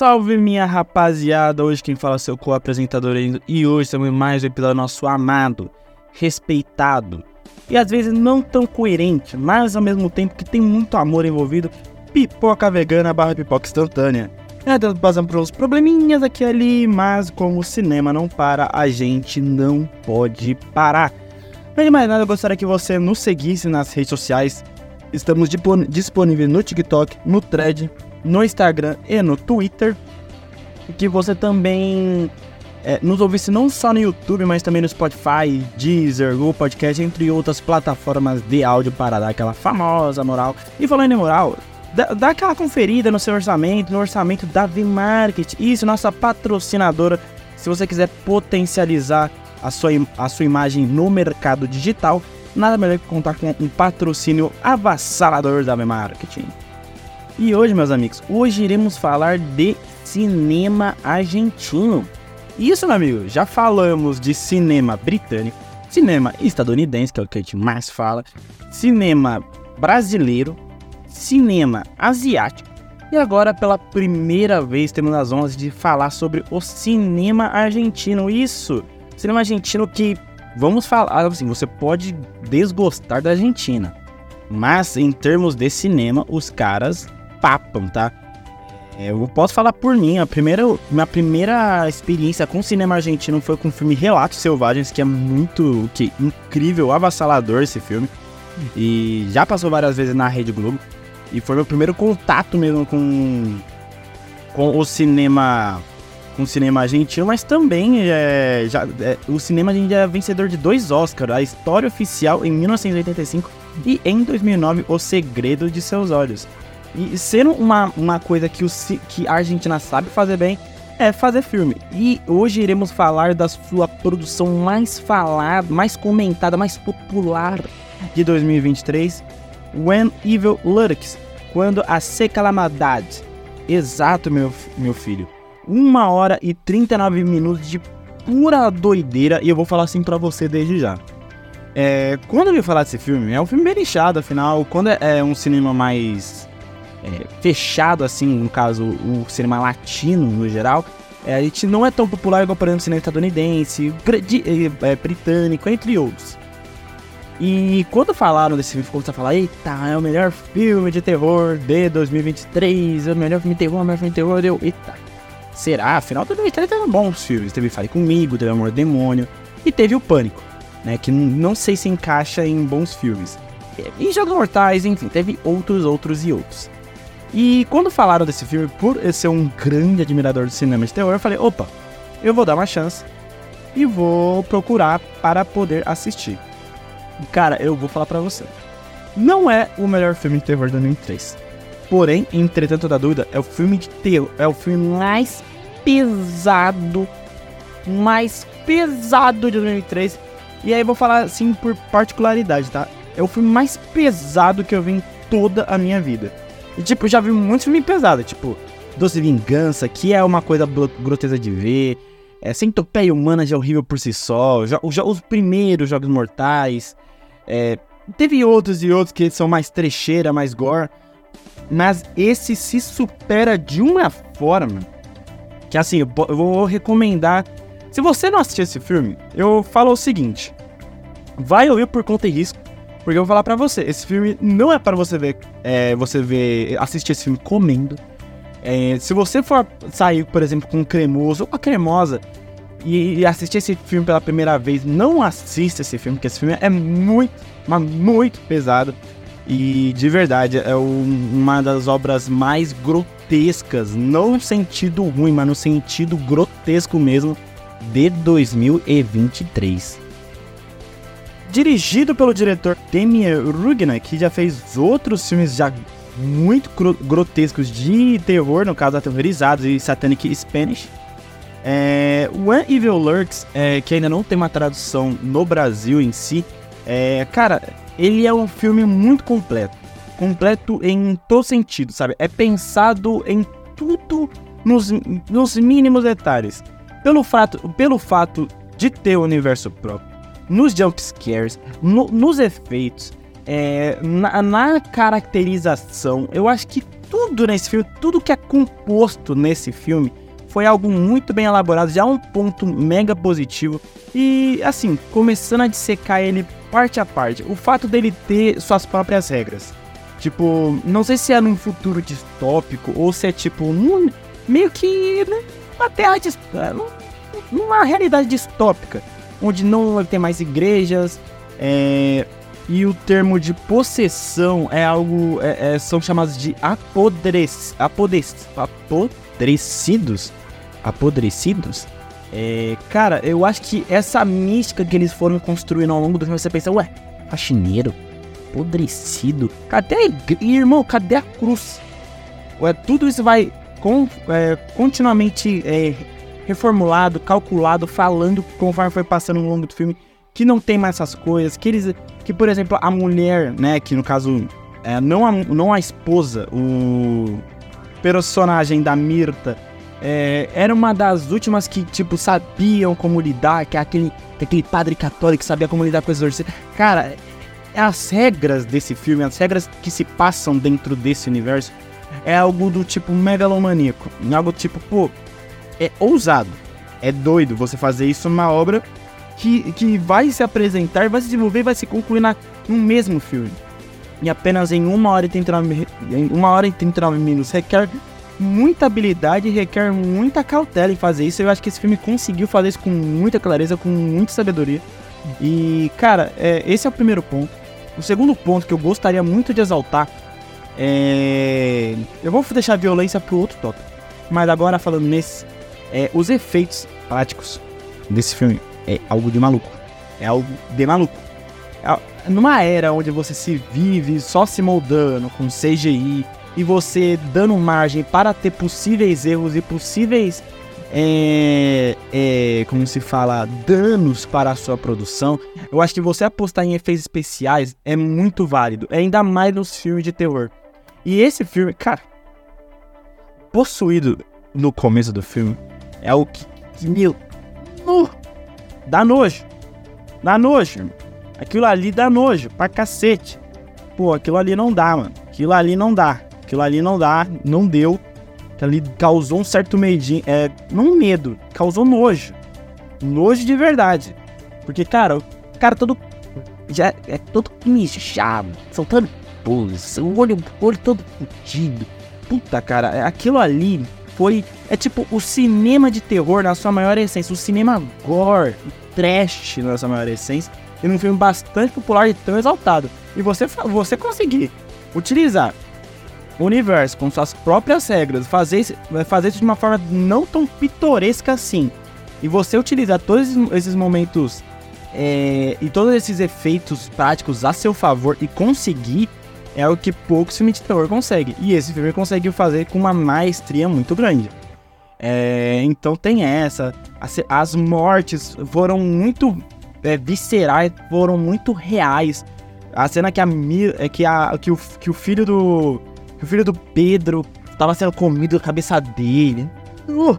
salve minha rapaziada! Hoje quem fala é seu co-apresentador e hoje estamos mais um episódio nosso amado, respeitado e às vezes não tão coerente, mas ao mesmo tempo que tem muito amor envolvido, pipoca vegana barra pipoca instantânea. É, passando por uns probleminhas aqui e ali, mas como o cinema não para, a gente não pode parar. Antes de mais nada, eu gostaria que você nos seguisse nas redes sociais. Estamos disponíveis no TikTok, no Thread, no Instagram e no Twitter. Que você também é, nos ouvisse não só no YouTube, mas também no Spotify, Deezer, Google Podcast, entre outras plataformas de áudio para dar aquela famosa moral. E falando em moral, dá, dá aquela conferida no seu orçamento, no orçamento da V-Market. Isso, nossa patrocinadora. Se você quiser potencializar a sua, a sua imagem no mercado digital, nada melhor que contar com um patrocínio avassalador da V-Marketing. E hoje, meus amigos, hoje iremos falar de cinema argentino. Isso, meu amigo, já falamos de cinema britânico, cinema estadunidense, que é o que a gente mais fala, cinema brasileiro, cinema asiático. E agora, pela primeira vez, temos as honras de falar sobre o cinema argentino. Isso, cinema argentino que, vamos falar assim, você pode desgostar da Argentina. Mas, em termos de cinema, os caras papam, tá? É, eu posso falar por mim, a primeira, minha primeira experiência com cinema argentino foi com o filme Relatos Selvagens, que é muito que, incrível, avassalador esse filme. E já passou várias vezes na Rede Globo. E foi meu primeiro contato mesmo com, com o cinema com o cinema argentino, mas também é, já, é, o cinema a gente é vencedor de dois Oscars, a História Oficial em 1985 e em 2009 O Segredo de Seus Olhos. E sendo uma, uma coisa que, o, que a Argentina sabe fazer bem, é fazer filme. E hoje iremos falar da sua produção mais falada, mais comentada, mais popular de 2023, When Evil Lurks, quando a seca maldade. Exato, meu, meu filho. Uma hora e 39 minutos de pura doideira, e eu vou falar assim pra você desde já. É, quando eu ia falar desse filme, é um filme bem lixado, afinal, quando é, é um cinema mais é, fechado, assim, no caso, o cinema latino no geral, é, a gente não é tão popular igual, por exemplo, o cinema estadunidense, é, britânico, entre outros. E quando falaram desse filme, ficou a falar, eita, é o melhor filme de terror de 2023, é o melhor filme de terror, é o melhor filme de terror, deu, eita. Será? Afinal, 2023 teve bons filmes, teve Fale Comigo, teve Amor Demônio, e teve o Pânico, né, que não sei se encaixa em bons filmes. E Jogos Mortais, enfim, teve outros, outros e outros. E quando falaram desse filme, por eu ser um grande admirador do cinema de terror, eu falei: opa, eu vou dar uma chance e vou procurar para poder assistir. Cara, eu vou falar para você. Não é o melhor filme de terror de 2003. Porém, entretanto da dúvida, é o filme de terror, é o filme mais pesado, mais pesado de 2003. E aí eu vou falar assim por particularidade, tá? É o filme mais pesado que eu vi em toda a minha vida. E, tipo, já vi muitos filmes pesados, tipo, Doce Vingança, que é uma coisa grotesca de ver. É, Centopeia Humana já é horrível por si só. Já, os primeiros Jogos Mortais. É, teve outros e outros que são mais trecheira, mais gore. Mas esse se supera de uma forma que, assim, eu, eu vou recomendar. Se você não assistiu esse filme, eu falo o seguinte: vai ouvir por conta e risco. Porque eu vou falar pra você, esse filme não é para você ver, é, você ver, assistir esse filme comendo. É, se você for sair, por exemplo, com um cremoso ou com a cremosa e, e, assistir esse filme pela primeira vez, não assista esse filme, porque esse filme é muito, mas muito pesado. E de verdade, é um, uma das obras mais grotescas, não no sentido ruim, mas no sentido grotesco mesmo, de 2023 dirigido pelo diretor Damien Rugna, que já fez outros filmes já muito grotescos de terror, no caso Aterrorizados e Satanic Spanish. É, When Evil Lurks, é, que ainda não tem uma tradução no Brasil em si, é, cara, ele é um filme muito completo. Completo em todo sentido, sabe? É pensado em tudo nos, nos mínimos detalhes. Pelo fato, pelo fato de ter o universo próprio nos jumpscares, no, nos efeitos, é, na, na, caracterização. Eu acho que tudo nesse filme, tudo que é composto nesse filme foi algo muito bem elaborado, já um ponto mega positivo. E assim, começando a dissecar ele parte a parte, o fato dele ter suas próprias regras. Tipo, não sei se é num futuro distópico ou se é tipo num, meio que numa terra distópica, numa realidade distópica, onde não vai ter mais igrejas, é, e o termo de possessão é algo. É, é, são chamados de apodrec, apodrec, apodrecidos apodrecidos, é, cara, eu acho que essa mística que eles foram construindo ao longo do filme, você pensa, ué, faxineiro, apodrecido, cadê a igreja? Irmão, cadê a cruz? Ué, tudo isso vai é, continuamente é, reformulado, calculado, falando conforme foi passando ao longo do filme, que não tem mais essas coisas, que eles, que por exemplo, a mulher, né, que no caso, é, não, a, não a esposa, o personagem da Mirta, é, era uma das últimas que, tipo, sabiam como lidar, que é aquele, aquele padre católico que sabia como lidar com exorcismo. Cara, as regras desse filme, as regras que se passam dentro desse universo, é algo do tipo megalomaníaco. Algo tipo, pô, é ousado. É doido você fazer isso numa obra que, que vai se apresentar, vai se desenvolver vai se concluir na, no mesmo filme. E apenas em uma hora e 39, em uma hora e 39 minutos requer muita habilidade e requer muita cautela em fazer isso. Eu acho que esse filme conseguiu fazer isso com muita clareza, com muita sabedoria. E, cara, é, esse é o primeiro ponto. O segundo ponto que eu gostaria muito de exaltar é. Eu vou deixar a violência pro outro tópico. Mas agora falando nesse, é, os efeitos práticos desse filme é algo de maluco. É algo de maluco. É, numa era onde você se vive só se moldando com CGI, e você dando margem para ter possíveis erros e possíveis, é, é, como se fala, danos para a sua produção, eu acho que você apostar em efeitos especiais é muito válido, ainda mais nos filmes de terror. E esse filme, cara, possuído no começo do filme, é o que, que meu, uh, dá nojo, dá nojo, aquilo ali dá nojo pra cacete. Pô, aquilo ali não dá, mano. Aquilo ali não dá. Aquilo ali não dá, não deu. Aquilo ali causou um certo medinho. É, não medo, causou nojo. Nojo de verdade. Porque, cara, o cara todo. Já é todo mijado, soltando pulso, o olho, o olho todo fudido. Puta, cara, é, aquilo ali foi. É tipo o cinema de terror na sua maior essência. O cinema gore, trash na sua maior essência. E num filme bastante popular e tão exaltado. E você, você conseguir utilizar o universo com suas próprias regras, fazer, fazer isso de uma forma não tão pitoresca assim, e você utilizar todos esses momentos é, e todos esses efeitos práticos a seu favor e conseguir, é o que poucos filmes de terror conseguem. E esse filme conseguiu fazer com uma maestria muito grande. É, então tem essa. As, as mortes foram muito é, viscerais, foram muito reais. A cena que a, é, que, a que, o, que o filho do que o filho do Pedro tava sendo comido a cabeça dele. Uh,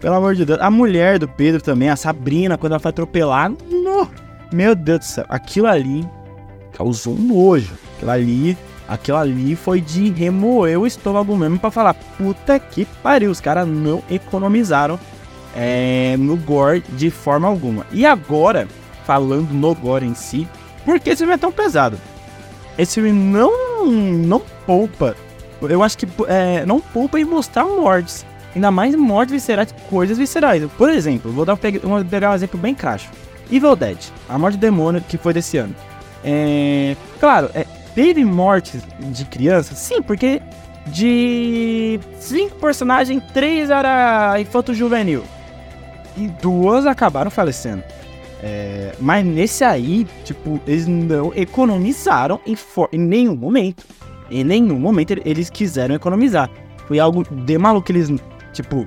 pelo amor de Deus. A mulher do Pedro também, a Sabrina, quando ela foi atropelar. Uh, meu Deus do céu. Aquilo ali causou um nojo. Aquilo ali. Aquilo ali foi de remoer o estômago mesmo para falar, puta que pariu, os caras não economizaram é, no gore de forma alguma. E agora, falando no gore em si, por que esse filme é tão pesado? Esse filme não, não poupa eu acho que é, não poupa em mostrar mortes. Ainda mais mortes viscerais, coisas viscerais. Por exemplo, vou, dar, vou pegar um exemplo bem cracho. Evil Dead, a morte do demônio que foi desse ano. É, claro, é, teve mortes de crianças? Sim, porque de cinco personagens, três era infanto juvenil. E duas acabaram falecendo. É, mas nesse aí, tipo, eles não economizaram em, em nenhum momento. Em nenhum momento eles quiseram economizar. Foi algo de maluco eles, tipo,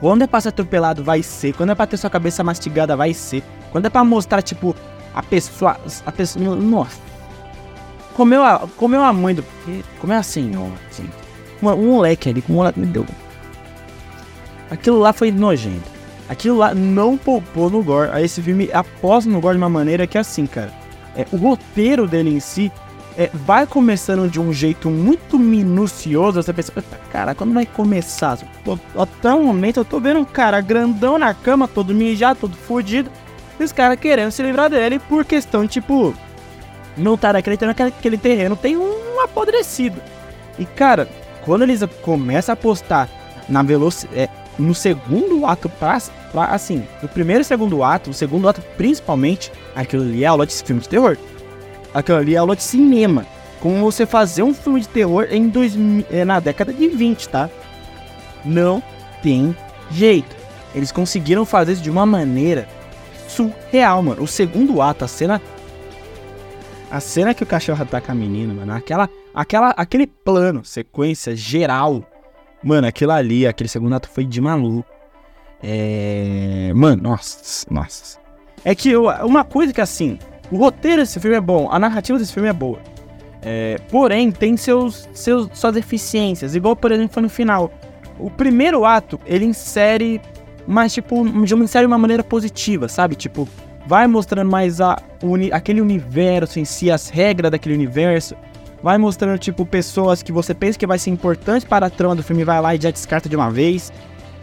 quando é pra ser atropelado, vai ser. Quando é pra ter sua cabeça mastigada, vai ser. Quando é pra mostrar, tipo, a pessoa. A pessoa. Nossa. Comeu a, comeu a mãe do. Comeu a senhora, assim. Um, um moleque ali, um moleque me deu. Aquilo lá foi nojento. Aquilo lá não poupou no gore. Aí esse filme aposta no gore de uma maneira que é assim, cara. É, o roteiro dele em si é, vai começando de um jeito muito minucioso, você pensa, cara, quando vai começar? Até o momento eu tô vendo um cara grandão na cama, todo mijado, todo fodido, e os caras querendo se livrar dele por questão, tipo, não tá acreditando que aquele terreno tem um apodrecido. E cara, quando eles começam a apostar na velocidade, é, no segundo ato, pra, pra, assim, no primeiro e segundo ato, o segundo ato principalmente, aquilo ali é aula de filme de terror. Aquilo ali é aula de cinema. Como você fazer um filme de terror em dois, é, na década de 20, tá? Não tem jeito. Eles conseguiram fazer isso de uma maneira surreal, mano. O segundo ato, a cena. A cena que o cachorro ataca a menina, mano. Aquela, aquela, aquele plano, sequência geral. Mano, aquilo ali, aquele segundo ato foi de maluco. É. Mano, nossa, nossa. É que eu, uma coisa que assim, o roteiro desse filme é bom, a narrativa desse filme é boa. É, porém, tem seus, seus, suas deficiências, igual por exemplo foi no final. O primeiro ato, ele insere, mas tipo, insere de uma maneira positiva, sabe? Tipo, vai mostrando mais a, uni, aquele universo em si, as regras daquele universo. Vai mostrando, tipo, pessoas que você pensa que vai ser importante para a trama do filme, vai lá e já descarta de uma vez.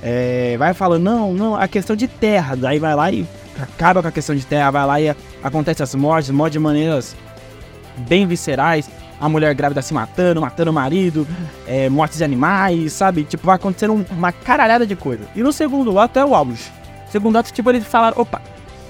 É, vai falando, não, não, a questão de terra. Daí vai lá e acaba com a questão de terra, vai lá e acontece as mortes, morte de maneiras bem viscerais, a mulher grávida se matando, matando o marido, é, mortes de animais, sabe? Tipo, vai acontecendo uma caralhada de coisa. E no segundo ato é o auge. Segundo ato, tipo, eles falaram, opa,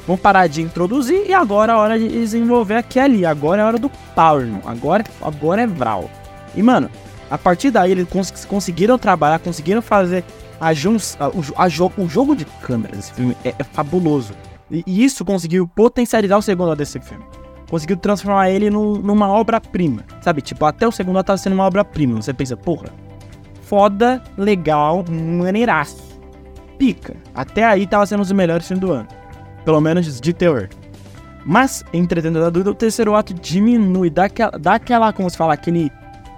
vamos parar de introduzir e agora é a hora de desenvolver aqui e ali. Agora é a hora do power. Agora, agora é Vral. E, mano, a partir daí eles cons conseguiram trabalhar, conseguiram fazer a, juns, a, o, a jo o jogo de câmeras desse filme é, é fabuloso. E, e, isso conseguiu potencializar o segundo ato desse filme. Conseguiu transformar ele no, numa obra-prima. Sabe? Tipo, até o segundo ato tava sendo uma obra-prima. Você pensa, porra, foda, legal, maneiraço. Pica. Até aí tava sendo um dos melhores filmes do ano. Pelo menos de terror. Mas, entretanto, da dúvida, o terceiro ato diminui, dá aquela, dá aquela, como se fala, aquele,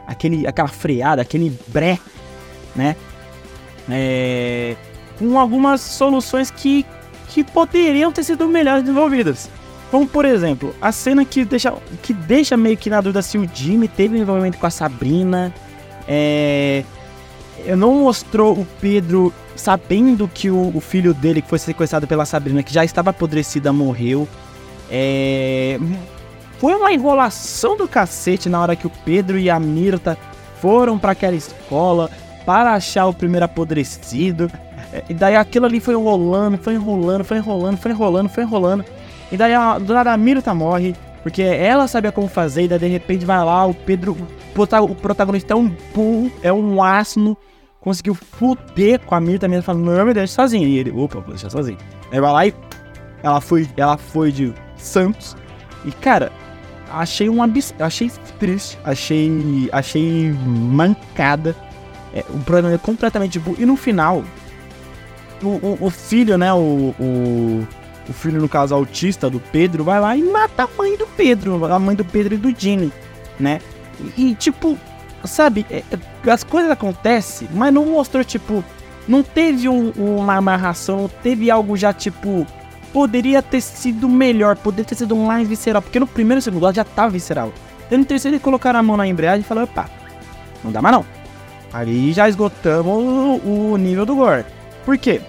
aquele, aquela freada, aquele bré, né? É, com algumas soluções que que poderiam ter sido melhores desenvolvidas. Como por exemplo, a cena que deixa, que deixa meio que na dúvida se o Jimmy teve envolvimento com a Sabrina. É, não mostrou o Pedro sabendo que o, o, filho dele, que foi sequestrado pela Sabrina, que já estava apodrecida, morreu. É, foi uma enrolação do cacete na hora que o Pedro e a Mirta foram para aquela escola para achar o primeiro apodrecido. É, e daí aquilo ali foi enrolando, foi enrolando, foi enrolando, foi enrolando, foi enrolando. E daí a, do nada a Mirta morre, porque ela sabia como fazer, e daí de repente vai lá, o Pedro, o protagonista é um é um asno, conseguiu fuder com a Mirta mesmo, falando, não me deixa sozinho. E ele, opa, vou deixar sozinho. Aí vai lá e ela foi, ela foi de Santos. E cara, achei um absurdo, achei triste, achei, achei mancada. É, um programa completamente burro. E no final, o, o, o filho, né? O, o, o, filho, no caso, autista do Pedro, vai lá e mata a mãe do Pedro, a mãe do Pedro e do Jimmy, né? E, e tipo, sabe, é, é, as coisas acontecem, mas não mostrou, tipo, não teve um, uma amarração, teve algo já, tipo, poderia ter sido melhor, poderia ter sido mais visceral, porque no primeiro e segundo já tava visceral. E no terceiro eles colocaram a mão na embreagem e falaram, opa, não dá mais não. Ali já esgotamos o, o nível do gore. Por quê?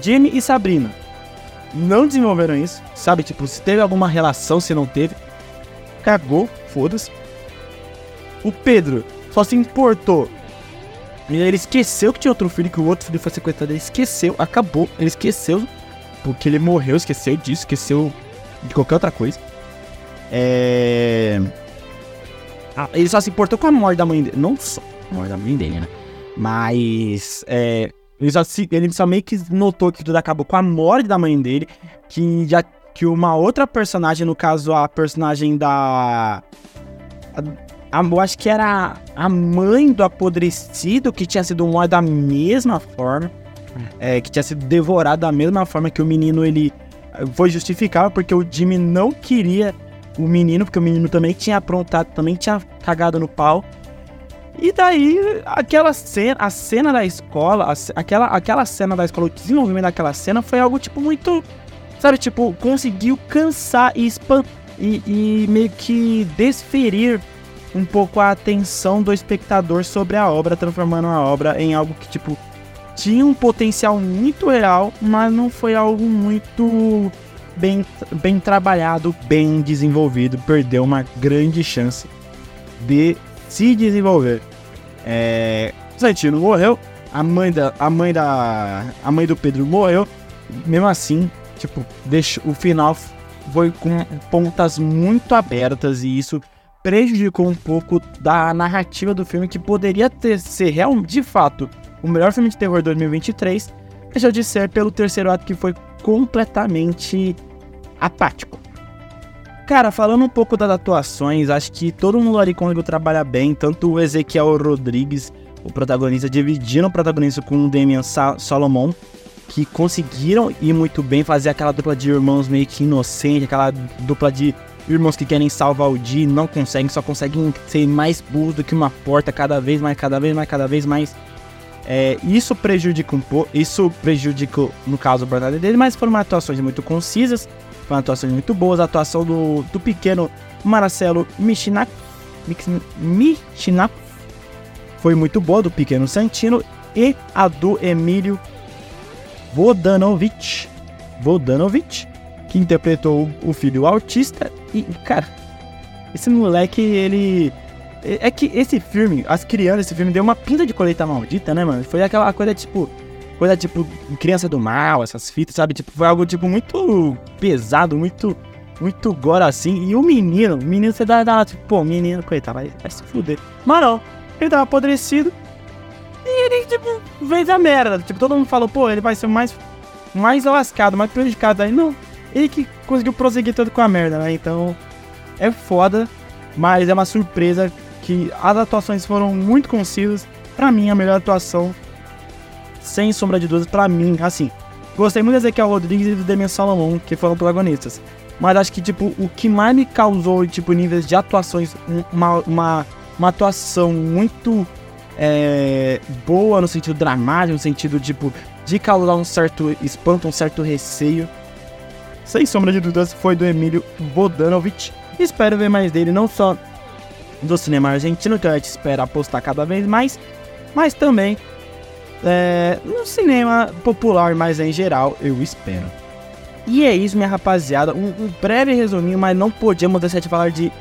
Jimmy e Sabrina não desenvolveram isso, sabe? Tipo, se teve alguma relação, se não teve, cagou, foda-se. O Pedro só se importou. Ele esqueceu que tinha outro filho, que o outro filho foi sequestrado. Ele esqueceu, acabou. Ele esqueceu, porque ele morreu, esqueceu disso, esqueceu de qualquer outra coisa. É. Ah, ele só se importou com a morte da mãe dele. Não só a morte da mãe dele, né? Mas. É ele só, se, ele só meio que notou que tudo acabou com a morte da mãe dele, que já que uma outra personagem, no caso a personagem da a, eu acho que era a mãe do apodrecido que tinha sido morta da mesma forma, é, que tinha sido devorado da mesma forma que o menino ele foi justificável porque o Jimmy não queria o menino, porque o menino também tinha aprontado, também tinha cagado no pau. E daí, aquela cena, a cena da escola, a, aquela, aquela cena da escola, o desenvolvimento daquela cena foi algo, tipo, muito. Sabe, tipo, conseguiu cansar e e, e meio que desferir um pouco a atenção do espectador sobre a obra, transformando a obra em algo que, tipo, tinha um potencial muito real, mas não foi algo muito bem, bem trabalhado, bem desenvolvido. Perdeu uma grande chance de se desenvolver. É, Santino morreu, a mãe da a mãe da a mãe do Pedro morreu. Mesmo assim, tipo, deixa, o final foi com pontas muito abertas e isso prejudicou um pouco da narrativa do filme que poderia ter ser real, de fato o melhor filme de terror de 2023, deixou de ser pelo terceiro ato que foi completamente apático. Cara, falando um pouco das atuações, acho que todo mundo ali conseguiu trabalhar bem, tanto o Ezequiel Rodrigues, o protagonista, dividindo o protagonista com o Damian Sa Solomon, que conseguiram ir muito bem, fazer aquela dupla de irmãos meio que inocente, aquela dupla de irmãos que querem salvar o dia e não conseguem, só conseguem ser mais burros do que uma porta cada vez mais, cada vez mais, cada vez mais. É, isso prejudica um pouco, isso prejudicou, no caso, o Bernardo dele, mas foram atuações muito concisas, foram atuações muito boas. A atuação do, do pequeno Marcelo Michinac, Michinac foi muito boa, do pequeno Santino, e a do Emílio Vodanovic, Vodanovic que interpretou o filho autista. E, cara, esse moleque, ele é, que esse filme, as crianças, esse filme deu uma pinta de colheita maldita, né, mano? Foi aquela coisa tipo. Coisa tipo criança do mal, essas fitas, sabe? Tipo, foi algo tipo muito pesado, muito. Muito gore assim. E o menino, o menino, você dá, dá tipo, pô, menino, coitado, vai, vai se fuder. Mas não, ele tava apodrecido. E ele, tipo, fez a merda. Tipo, todo mundo falou, pô, ele vai ser mais. Mais lascado, mais prejudicado. Aí não. Ele que conseguiu prosseguir todo com a merda, né? Então. É foda. Mas é uma surpresa que as atuações foram muito concisas. Para mim, a melhor atuação, sem sombra de dúvidas, para mim, assim. Gostei muito do Ezequiel Rodrigues e do Demian Salomão, que foram protagonistas. Mas acho que, tipo, o que mais me causou, tipo, níveis de atuações, uma, uma, uma atuação muito é, boa no sentido dramático, no sentido, tipo, de causar um certo espanto, um certo receio. Sem sombra de dúvidas, foi do Emílio Vodanovic. Espero ver mais dele, não só do cinema argentino, que a gente espera apostar cada vez mais, mas também é, no cinema popular, mas em geral, eu espero. E é isso, minha rapaziada. Um, um breve resuminho, mas não podíamos deixar de falar de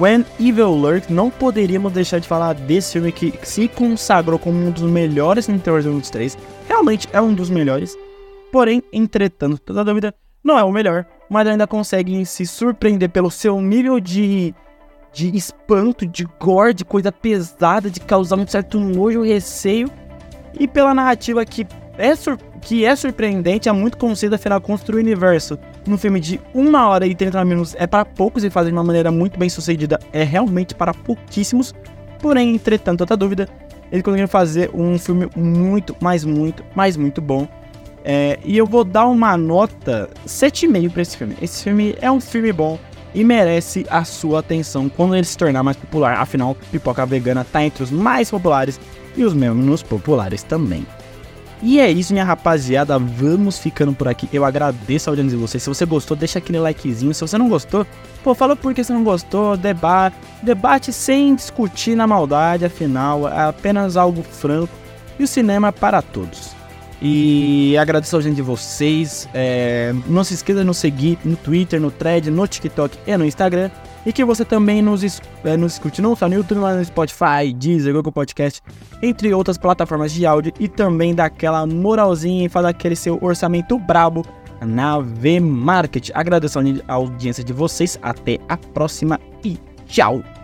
When Evil Lurks. Não poderíamos deixar de falar desse filme que se consagrou como um dos melhores em terror 2023. Realmente é um dos melhores. Porém, entretanto, toda dúvida, não é o melhor, mas ainda consegue se surpreender pelo seu nível de de espanto, de gore, de coisa pesada, de causar um certo nojo e receio. E pela narrativa que é, que é surpreendente, é muito concisa, afinal, construir o universo num filme de 1 hora e 30 minutos é para poucos e fazer de uma maneira muito bem sucedida é realmente para pouquíssimos. Porém, entretanto, outra dúvida, eles conseguiram fazer um filme muito, mas muito, mas muito bom. É, e eu vou dar uma nota 7,5 para esse filme. Esse filme é um filme bom e merece a sua atenção quando ele se tornar mais popular. Afinal, pipoca vegana tá entre os mais populares e os menos populares também. E é isso, minha rapaziada. Vamos ficando por aqui. Eu agradeço a audiência de vocês. Se você gostou, deixa aquele likezinho. Se você não gostou, pô, fala por que você não gostou. Debate, debate sem discutir na maldade. Afinal, é apenas algo franco. E o cinema é para todos. E agradeço a gente de vocês. É, não se esqueça de nos seguir no Twitter, no Thread, no TikTok e no Instagram. E que você também nos, é, nos escute não só no YouTube, mas no Spotify, Deezer, Google Podcast, entre outras plataformas de áudio. E também daquela moralzinha e fazer aquele seu orçamento brabo na V-Market. Agradeço a audiência de vocês. Até a próxima e tchau!